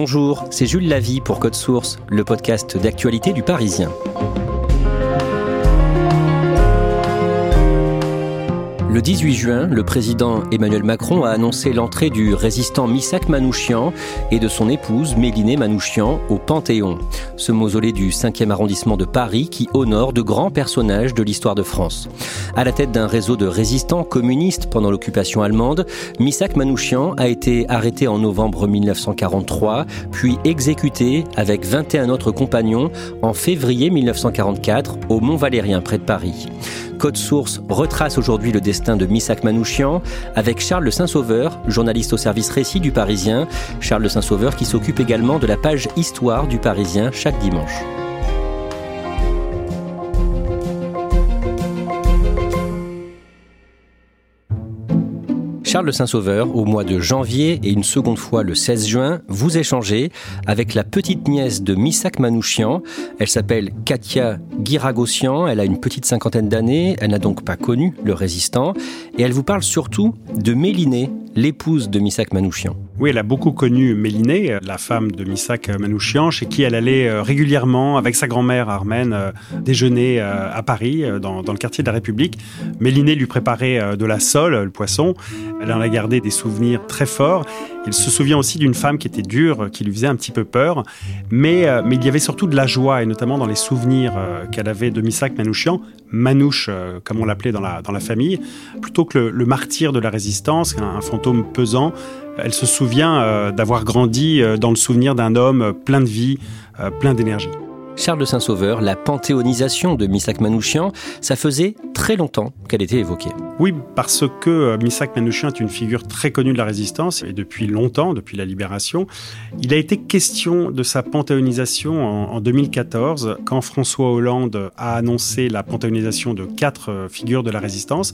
Bonjour, c'est Jules Lavie pour Code Source, le podcast d'actualité du Parisien. Le 18 juin, le président Emmanuel Macron a annoncé l'entrée du résistant Missak Manouchian et de son épouse Mélinée Manouchian au Panthéon, ce mausolée du 5e arrondissement de Paris qui honore de grands personnages de l'histoire de France. À la tête d'un réseau de résistants communistes pendant l'occupation allemande, Missak Manouchian a été arrêté en novembre 1943, puis exécuté avec 21 autres compagnons en février 1944 au Mont Valérien près de Paris. Code Source retrace aujourd'hui le destin de Missak Manouchian avec Charles Le Saint-Sauveur, journaliste au service récit du Parisien. Charles Le Saint-Sauveur qui s'occupe également de la page Histoire du Parisien chaque dimanche. Charles Saint-Sauveur, au mois de janvier et une seconde fois le 16 juin, vous échangez avec la petite nièce de Missak Manouchian. Elle s'appelle Katia Guiragossian, elle a une petite cinquantaine d'années, elle n'a donc pas connu le résistant, et elle vous parle surtout de Mélinée, l'épouse de Missak Manouchian. Oui, elle a beaucoup connu Mélinée, la femme de Missak Manouchian, chez qui elle allait euh, régulièrement, avec sa grand-mère armène, euh, déjeuner euh, à Paris, dans, le quartier de la République. Mélinée lui préparait de la sole, le poisson. Elle en a gardé des souvenirs très forts. Il se souvient aussi d'une femme qui était dure, qui lui faisait un petit peu peur. Mais, mais il y avait surtout de la joie, et notamment dans les souvenirs qu'elle avait de Missak Manouchian, Manouche, comme on l'appelait dans la, dans la famille, plutôt que le, martyr de la résistance, un fantôme pesant. Elle se souvient euh, d'avoir grandi euh, dans le souvenir d'un homme euh, plein de vie, plein d'énergie. Charles de Saint-Sauveur, la panthéonisation de Missak Manouchian, ça faisait très longtemps qu'elle était évoquée. Oui, parce que Missak Manouchian est une figure très connue de la résistance, et depuis longtemps, depuis la libération. Il a été question de sa panthéonisation en 2014, quand François Hollande a annoncé la panthéonisation de quatre figures de la résistance.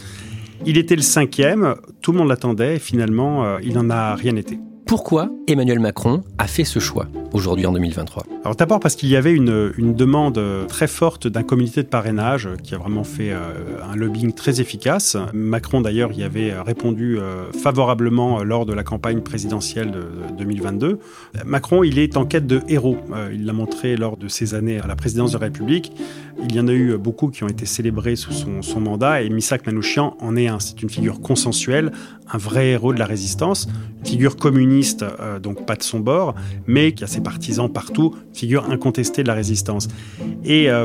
Il était le cinquième, tout le monde l'attendait et finalement, euh, il n'en a rien été. Pourquoi Emmanuel Macron a fait ce choix? Aujourd'hui en 2023 Alors d'abord parce qu'il y avait une, demande très forte d'un comité de parrainage qui a vraiment fait euh, un lobbying très efficace. Macron d'ailleurs y avait répondu euh, favorablement lors de la campagne présidentielle de 2022. Macron, il est en quête de héros. il l'a montré lors de ses années à la présidence de la République. Il y en a eu beaucoup qui ont été célébrés sous son, mandat et Misak Manouchian en est un. C'est une figure consensuelle, un vrai héros de la résistance, une figure communiste, euh, donc pas de son bord, mais qui a ses partisans partout, figure incontestée de la résistance. Et euh,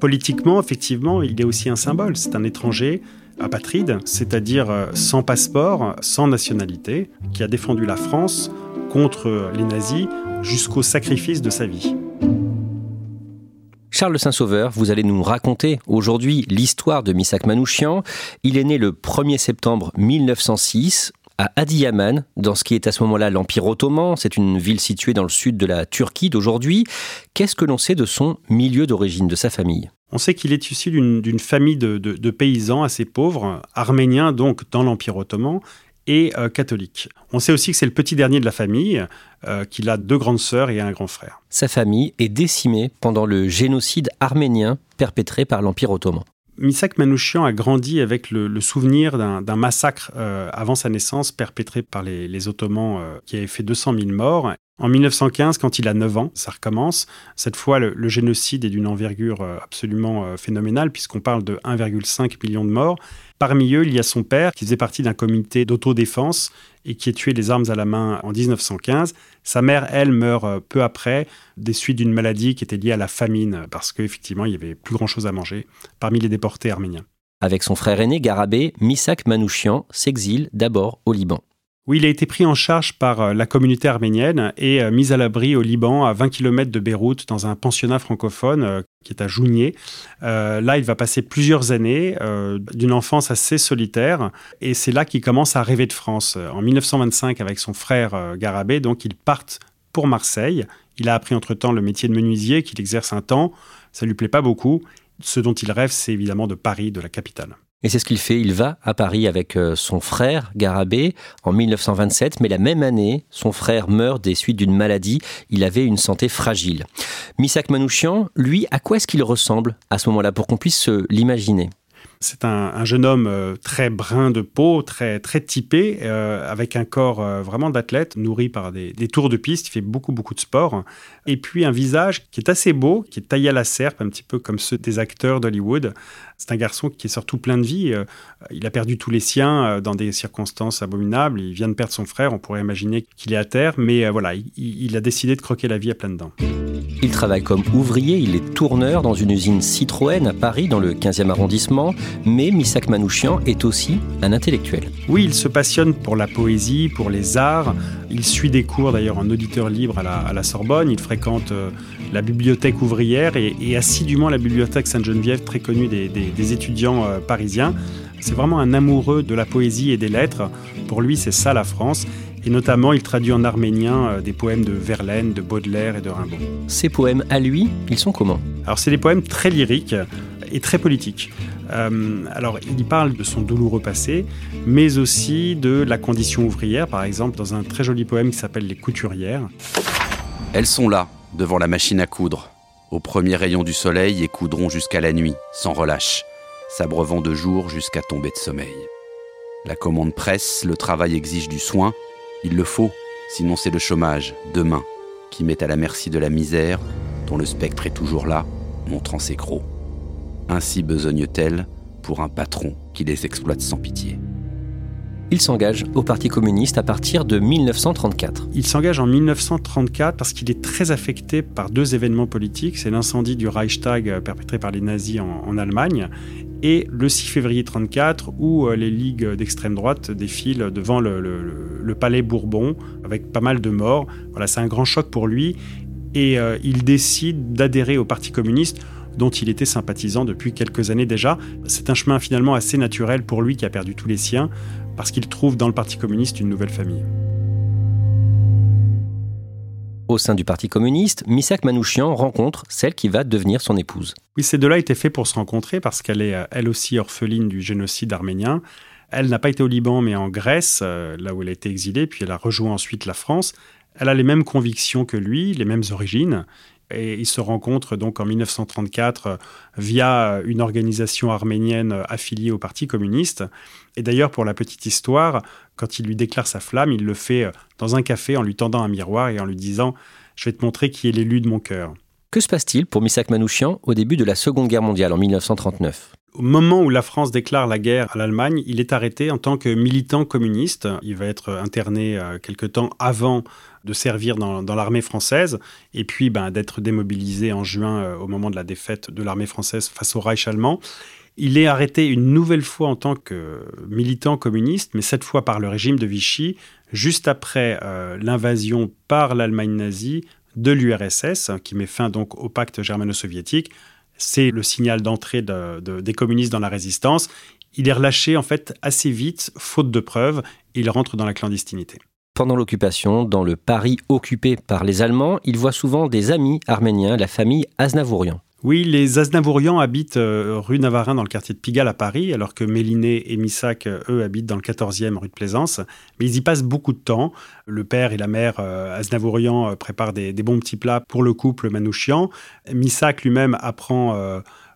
politiquement, effectivement, il est aussi un symbole. C'est un étranger apatride, c'est-à-dire euh, sans passeport, sans nationalité, qui a défendu la France contre les nazis jusqu'au sacrifice de sa vie. Charles Saint-Sauveur, vous allez nous raconter aujourd'hui l'histoire de Misak Manouchian. Il est né le 1er septembre 1906 à Adiyaman, dans ce qui est à ce moment-là l'Empire ottoman. C'est une ville située dans le sud de la Turquie d'aujourd'hui. Qu'est-ce que l'on sait de son milieu d'origine, de sa famille? On sait qu'il est issu d'une famille de, paysans assez pauvres, arméniens donc dans l'Empire ottoman, et euh, catholique. On sait aussi que c'est le petit dernier de la famille, euh, qu'il a deux grandes sœurs et un grand frère. Sa famille est décimée pendant le génocide arménien perpétré par l'Empire ottoman. Misak Manouchian a grandi avec le, souvenir d'un massacre euh, avant sa naissance perpétré par les, Ottomans qui avait fait 200 000 morts. En 1915, quand il a 9 ans, ça recommence. Cette fois, le, génocide est d'une envergure euh, absolument euh, phénoménale, puisqu'on parle de 1,5 million de morts. Parmi eux, il y a son père, qui faisait partie d'un comité d'autodéfense et qui est tué les armes à la main en 1915. Sa mère, elle, meurt euh, peu après des suites d'une maladie qui était liée à la famine, parce qu'effectivement, il n'y avait plus grand-chose à manger parmi les déportés arméniens. Avec son frère aîné Garabé, Misak Manouchian s'exile d'abord au Liban. Oui, il a été pris en charge par euh, la communauté arménienne et euh, mis à l'abri au Liban, à 20 km de Beyrouth, dans un pensionnat francophone euh, qui est à Jounier. là, il va passer plusieurs années d'une enfance assez solitaire et c'est là qu'il commence à rêver de France. En 1925, avec son frère Garabé, donc ils partent pour Marseille. Il a appris entre-temps le métier de menuisier qu'il exerce un temps. Ça lui plaît pas beaucoup. Ce dont il rêve, c'est évidemment de Paris, de la capitale. Et c'est ce qu'il fait. Il va à Paris avec euh, son frère, Garabé, en 1927, mais la même année, son frère meurt des suites d'une maladie. Il avait une santé fragile. Misak Manouchian, lui, à quoi est-ce qu'il ressemble à ce moment-là, pour qu'on puisse l'imaginer? C'est un, jeune homme euh, très brun de peau, très, très typé, euh, avec un corps euh, vraiment d'athlète, nourri par des, tours de piste. Il fait beaucoup, beaucoup de sport. Et puis un visage qui est assez beau, qui est taillé à la serpe, un petit peu comme ceux des acteurs d'Hollywood. C'est un garçon qui est surtout plein de vie. il a perdu tous les siens dans des circonstances abominables. Il vient de perdre son frère. On pourrait imaginer qu'il est à terre. Mais voilà, il, il a décidé de croquer la vie à pleines dents. Il travaille comme ouvrier, il est tourneur dans une usine Citroën à Paris, dans le 15e arrondissement, mais Misak Manouchian est aussi un intellectuel. Oui, il se passionne pour la poésie, pour les arts. Il suit des cours d'ailleurs en auditeur libre à la, Sorbonne. Il fréquente euh, la bibliothèque ouvrière et, assidûment la bibliothèque Sainte-Geneviève, très connue des, étudiants euh, parisiens. C'est vraiment un amoureux de la poésie et des lettres. Pour lui, c'est ça la France. Et notamment, il traduit en arménien euh, des poèmes de Verlaine, de Baudelaire et de Rimbaud. Ces poèmes à lui, ils sont comment? Alors, c'est des poèmes très lyriques et très politiques. Euh, alors, il parle de son douloureux passé, mais aussi de la condition ouvrière, par exemple, dans un très joli poème qui s'appelle Les couturières. Elles sont là, devant la machine à coudre, au premier rayon du soleil et coudront jusqu'à la nuit, sans relâche, s'abreuvant de jour jusqu'à tomber de sommeil. La commande presse, le travail exige du soin, il le faut, sinon c'est le chômage, demain, qui met à la merci de la misère, dont le spectre est toujours là, montrant ses crocs. Ainsi besogne-t-elle pour un patron qui les exploite sans pitié. Il s'engage au Parti communiste à partir de 1934. Il s'engage en 1934 parce qu'il est très affecté par deux événements politiques. C'est l'incendie du Reichstag perpétré par les nazis en, Allemagne et le 6 février 1934 où euh, les ligues d'extrême droite défilent devant le, palais Bourbon avec pas mal de morts. Voilà, c'est un grand choc pour lui et euh, il décide d'adhérer au Parti communiste dont il était sympathisant depuis quelques années déjà. C'est un chemin finalement assez naturel pour lui qui a perdu tous les siens parce qu'il trouve dans le Parti communiste une nouvelle famille. Au sein du Parti communiste, Misak Manouchian rencontre celle qui va devenir son épouse. Oui, ces deux-là étaient faits pour se rencontrer parce qu'elle est elle aussi orpheline du génocide arménien. Elle n'a pas été au Liban mais en Grèce, euh, là où elle a été exilée, puis elle a rejoint ensuite la France. Elle a les mêmes convictions que lui, les mêmes origines, et se rencontrent donc en 1934 euh, via une organisation arménienne affiliée au Parti communiste. Et d'ailleurs, pour la petite histoire, quand il lui déclare sa flamme, il le fait euh, dans un café en lui tendant un miroir et en lui disant Je vais te montrer qui est l'élu de mon cœur. Que se passe-t-il pour Misak Manouchian au début de la Seconde Guerre mondiale en 1939 au moment où la France déclare la guerre à l'Allemagne, il est arrêté en tant que militant communiste. Il va être interné euh, quelque temps avant de servir dans, l'armée française et puis ben, d'être démobilisé en juin euh, au moment de la défaite de l'armée française face au Reich allemand. Il est arrêté une nouvelle fois en tant que militant communiste, mais cette fois par le régime de Vichy, juste après euh, l'invasion par l'Allemagne nazie de l'URSS, qui met fin donc au pacte germano-soviétique c'est le signal d'entrée des communistes dans la résistance. Il est relâché en fait assez vite, faute de preuves, et il rentre dans la clandestinité. Pendant l'occupation, dans le Paris occupé par les Allemands, il voit souvent des amis arméniens, la famille Aznavourian. Oui, les Aznavourians habitent euh, rue Navarin dans le quartier de Pigalle à Paris, alors que Méliné et Missac, euh, eux, habitent dans le 14e rue de Plaisance. Mais ils y passent beaucoup de temps. Le père et la mère euh, Aznavourian préparent des, bons petits plats pour le couple Manouchian. Missac lui-même apprend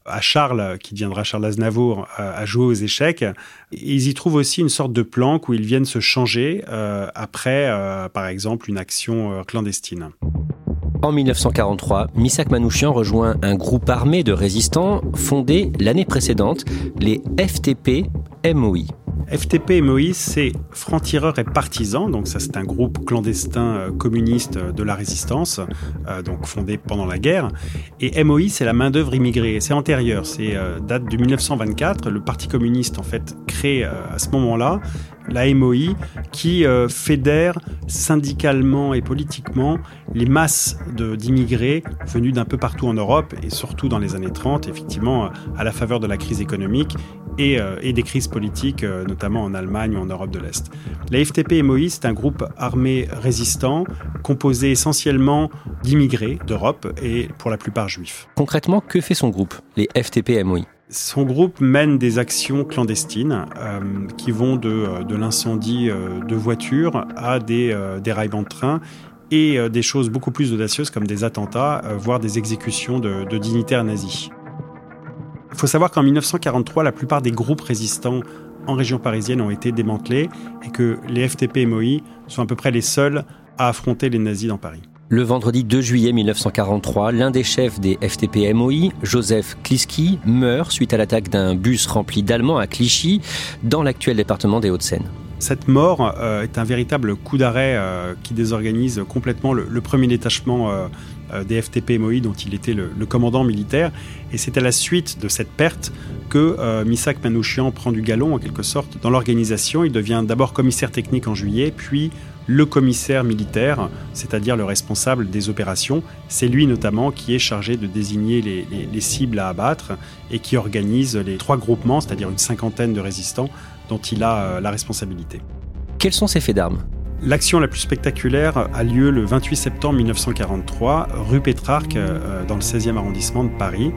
à Charles, qui deviendra Charles Aznavour, à jouer aux échecs. ils y trouvent aussi une sorte de planque où ils viennent se changer après, par exemple, une action clandestine. En 1943, Misak Manouchian rejoint un groupe armé de résistants fondé l'année précédente, les FTP-MOI. FTP MOI, c'est francs-tireurs et partisans, donc ça c'est un groupe clandestin euh, communiste de la résistance, euh, donc fondé pendant la guerre. Et MOI, c'est la main-d'œuvre immigrée. C'est antérieur, c'est euh, date de 1924. Le Parti communiste en fait crée à ce moment-là la MOI, qui fédère syndicalement et politiquement les masses d'immigrés venus d'un peu partout en Europe et surtout dans les années 30, effectivement, à la faveur de la crise économique et, et des crises politiques, notamment en Allemagne ou en Europe de l'Est. La FTP MOI, c'est un groupe armé résistant composé essentiellement d'immigrés d'Europe et pour la plupart juifs. Concrètement, que fait son groupe, les FTP MOI son groupe mène des actions clandestines euh, qui vont de, euh, de l'incendie euh, de voitures à des déraillements de train et des choses beaucoup plus audacieuses comme des attentats, voire des exécutions de, de dignitaires nazis. Il faut savoir qu'en 1943, la plupart des groupes résistants en région parisienne ont été démantelés et que les FTP et MOI sont à peu près les seuls à affronter les nazis dans Paris. Le vendredi 2 juillet 1943, l'un des chefs des FTP-MOI, Joseph Kliski, meurt suite à l'attaque d'un bus rempli d'Allemands à Clichy, dans l'actuel département des Hauts-de-Seine. Cette mort euh, est un véritable coup d'arrêt euh, qui désorganise complètement le, premier détachement euh, des FTP-MOI dont il était le, commandant militaire. Et c'est à la suite de cette perte que Misak Manouchian prend du galon en quelque sorte dans l'organisation. Il devient d'abord commissaire technique en juillet, puis le commissaire militaire, c'est-à-dire le responsable des opérations. C'est lui notamment qui est chargé de désigner les, cibles à abattre et qui organise les trois groupements, c'est-à-dire une cinquantaine de résistants dont il a euh, la responsabilité. Quels sont ces faits d'armes? L'action la plus spectaculaire a lieu le 28 septembre 1943, rue Pétrarque, euh, dans le 16e arrondissement de Paris.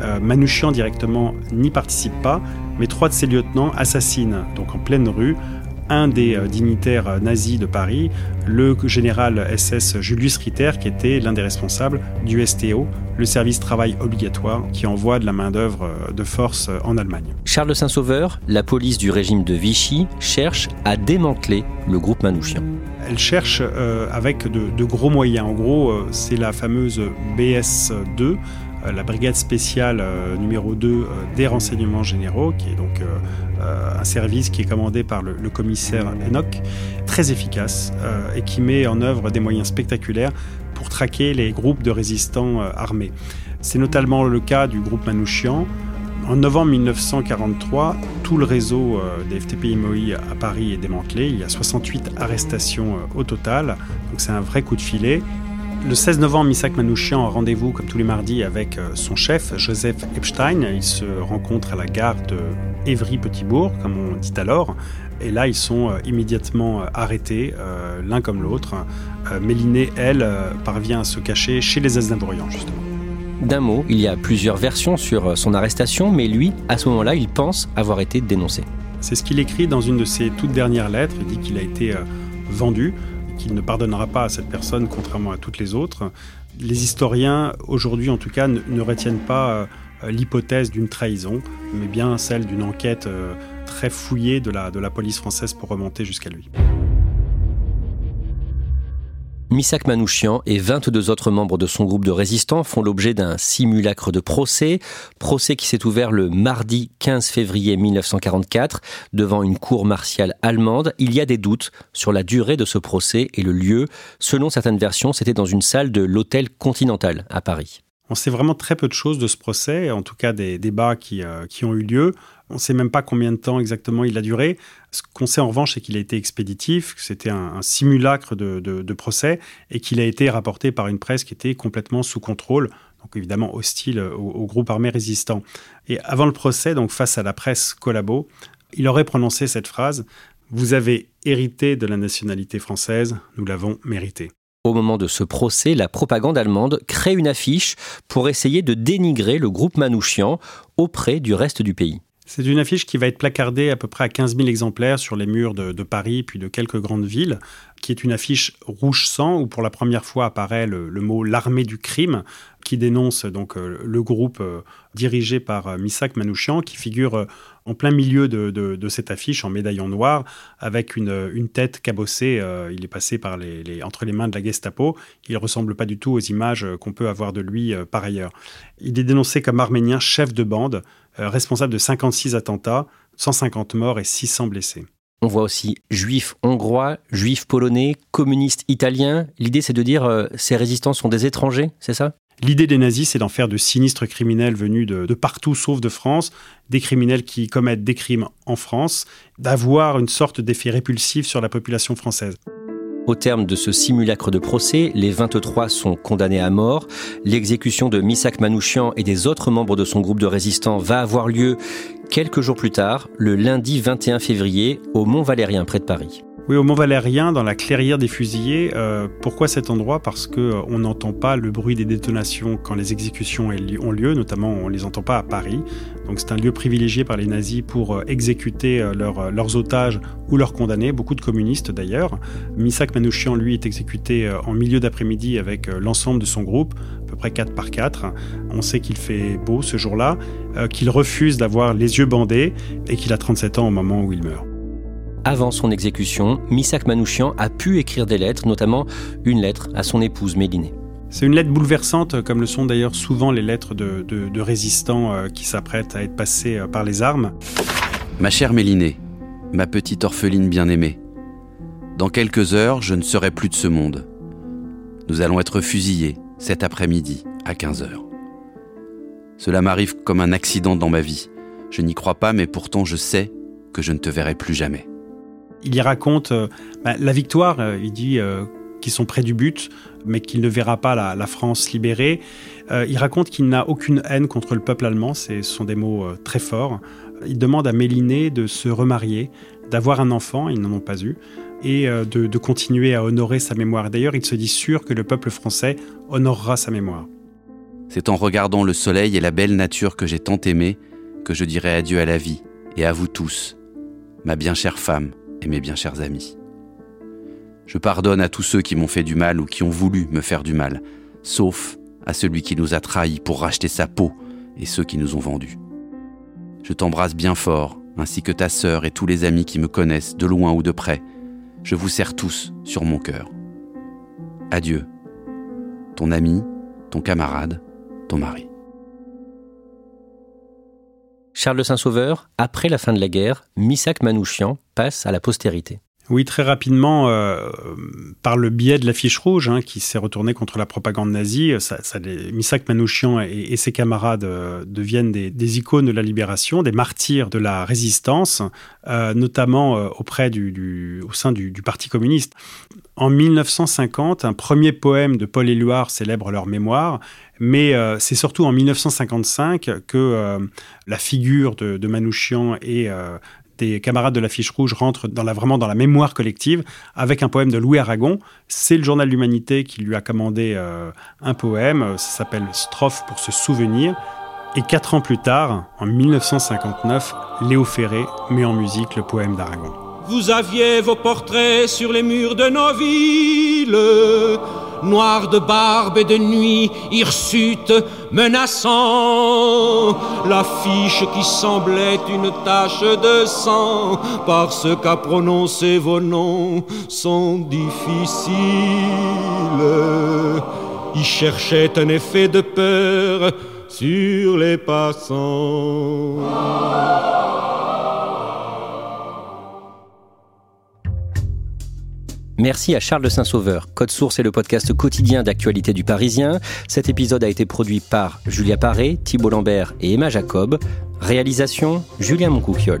Euh, Manouchian directement n'y participe pas, mais trois de ses lieutenants assassinent, donc en pleine rue, un des euh, dignitaires euh, nazis de Paris, le général SS Julius Ritter, qui était l'un des responsables du STO, le service travail obligatoire qui envoie de la main-d'œuvre euh, de force en Allemagne. Charles Saint-Sauveur, la police du régime de Vichy, cherche à démanteler le groupe Manouchian. Elle cherche avec de, gros moyens. En gros, c'est la fameuse BS2, la brigade spéciale numéro 2 des renseignements généraux, qui est donc euh, un service qui est commandé par le, commissaire Enoch, très efficace euh, et qui met en œuvre des moyens spectaculaires pour traquer les groupes de résistants euh, armés. C'est notamment le cas du groupe Manouchian. En novembre 1943, tout le réseau des FTP MOI à Paris est démantelé. Il y a 68 arrestations au total. Donc c'est un vrai coup de filet. Le 16 novembre, Misak Manouchian a rendez-vous, comme tous les mardis, avec son chef, Joseph Epstein. Ils se rencontrent à la gare de Évry-Petitbourg, comme on dit alors. Et là, ils sont euh, immédiatement euh, arrêtés, euh, l'un comme l'autre. Méliné, elle, parvient à se cacher chez les Aznavourians, justement. D'un mot, il y a plusieurs versions sur son arrestation, mais lui, à ce moment-là, il pense avoir été dénoncé. C'est ce qu'il écrit dans une de ses toutes dernières lettres. Il dit qu'il a été vendu, qu'il ne pardonnera pas à cette personne, contrairement à toutes les autres. Les historiens, aujourd'hui en tout cas, ne retiennent pas euh, l'hypothèse d'une trahison, mais bien celle d'une enquête euh, très fouillée de la, de la police française pour remonter jusqu'à lui. Misak Manouchian et 22 autres membres de son groupe de résistants font l'objet d'un simulacre de procès, procès qui s'est ouvert le mardi 15 février 1944 devant une cour martiale allemande. Il y a des doutes sur la durée de ce procès et le lieu. Selon certaines versions, c'était dans une salle de l'hôtel Continental à Paris. On sait vraiment très peu de choses de ce procès, en tout cas des débats qui, euh, qui ont eu lieu. On ne sait même pas combien de temps exactement il a duré. Ce qu'on sait en revanche, c'est qu'il a été expéditif, que c'était un, simulacre de, procès et qu'il a été rapporté par une presse qui était complètement sous contrôle, donc évidemment hostile au, au, groupe armé résistant. Et avant le procès, donc face à la presse collabo, il aurait prononcé cette phrase Vous avez hérité de la nationalité française, nous l'avons mérité. Au moment de ce procès, la propagande allemande crée une affiche pour essayer de dénigrer le groupe Manouchian auprès du reste du pays. C'est une affiche qui va être placardée à peu près à 15 000 exemplaires sur les murs de, Paris puis de quelques grandes villes, qui est une affiche rouge sang où pour la première fois apparaît le, mot l'armée du crime, qui dénonce donc euh, le groupe euh, dirigé par euh, Missak Manouchian, qui figure en plein milieu de, cette affiche en médaillon noir, avec une, tête cabossée. il est passé entre les mains de la Gestapo. Il ne ressemble pas du tout aux images qu'on peut avoir de lui par ailleurs. Il est dénoncé comme arménien chef de bande, responsable de 56 attentats, 150 morts et 600 blessés. On voit aussi juifs hongrois, juifs polonais, communistes italiens. L'idée, c'est de dire ces résistants sont des étrangers, c'est ça? L'idée des nazis, c'est d'en faire de sinistres criminels venus de, partout sauf de France, des criminels qui commettent des crimes en France, d'avoir une sorte d'effet répulsif sur la population française. Au terme de ce simulacre de procès, les 23 sont condamnés à mort. L'exécution de Misak Manouchian et des autres membres de son groupe de résistants va avoir lieu quelques jours plus tard, le lundi 21 février, au Mont Valérien près de Paris. Oui, au Mont Valérien, dans la clairière des fusillés. Euh, pourquoi cet endroit? Parce qu'on euh, n'entend pas le bruit des détonations quand les exécutions ont lieu, notamment on ne les entend pas à Paris. Donc c'est un lieu privilégié par les nazis pour euh, exécuter leurs otages ou leurs condamnés, beaucoup de communistes d'ailleurs. Misak Manouchian, lui, est exécuté en milieu d'après-midi avec l'ensemble de son groupe, à peu près 4 par 4. On sait qu'il fait beau ce jour-là, qu'il refuse d'avoir les yeux bandés et qu'il a 37 ans au moment où il meurt. Avant son exécution, Misak Manouchian a pu écrire des lettres, notamment une lettre à son épouse Mélinée. C'est une lettre bouleversante, comme le sont d'ailleurs souvent les lettres de, résistants euh, qui s'apprêtent à être passés euh, par les armes. Ma chère Mélinée, ma petite orpheline bien-aimée, dans quelques heures, je ne serai plus de ce monde. Nous allons être fusillés cet après-midi à 15 heures. Cela m'arrive comme un accident dans ma vie. Je n'y crois pas, mais pourtant je sais que je ne te verrai plus jamais. Il y raconte euh, bah, la victoire, euh, il dit euh, qu'ils sont près du but, mais qu'il ne verra pas la, France libérée. il raconte qu'il n'a aucune haine contre le peuple allemand, ce sont des mots très forts. Il demande à Méliné de se remarier, d'avoir un enfant, ils n'en ont pas eu, et de, de continuer à honorer sa mémoire. D'ailleurs, il se dit sûr que le peuple français honorera sa mémoire. C'est en regardant le soleil et la belle nature que j'ai tant aimée que je dirai adieu à la vie et à vous tous, ma bien chère femme, et mes bien chers amis. Je pardonne à tous ceux qui m'ont fait du mal ou qui ont voulu me faire du mal, sauf à celui qui nous a trahis pour racheter sa peau et ceux qui nous ont vendus. Je t'embrasse bien fort, ainsi que ta sœur et tous les amis qui me connaissent, de loin ou de près. Je vous serre tous sur mon cœur. Adieu. Ton ami, ton camarade, ton mari. Charles de Saint-Sauveur, après la fin de la guerre, Missak Manouchian passe à la postérité. Oui, très rapidement, euh, par le biais de l'affiche rouge, hein, qui s'est retournée contre la propagande nazie, ça, Misak Manouchian et, ses camarades euh, deviennent des, icônes de la libération, des martyrs de la résistance, euh, notamment auprès du, au sein du, Parti communiste. En 1950, un premier poème de Paul Éluard célèbre leur mémoire, mais euh, c'est surtout en 1955 que euh, la figure de, Manouchian et euh, des camarades de la Fiche Rouge rentre dans la, vraiment dans la mémoire collective avec un poème de Louis Aragon. C'est le journal L'Humanité qui lui a commandé un poème, ça s'appelle Strophe pour se souvenir. Et quatre ans plus tard, en 1959, Léo Ferré met en musique le poème d'Aragon. Vous aviez vos portraits sur les murs de nos villes noir de barbe et de nuit, hirsute, menaçant. L'affiche qui semblait une tache de sang, parce qu'à prononcer vos noms sont difficiles. Il cherchait un effet de peur sur les passants. Merci à Charles de Saint-Sauveur. Code Source est le podcast quotidien d'actualité du Parisien. Cet épisode a été produit par Julia Paré, Thibault Lambert et Emma Jacob. Réalisation Julien Moncouquiole.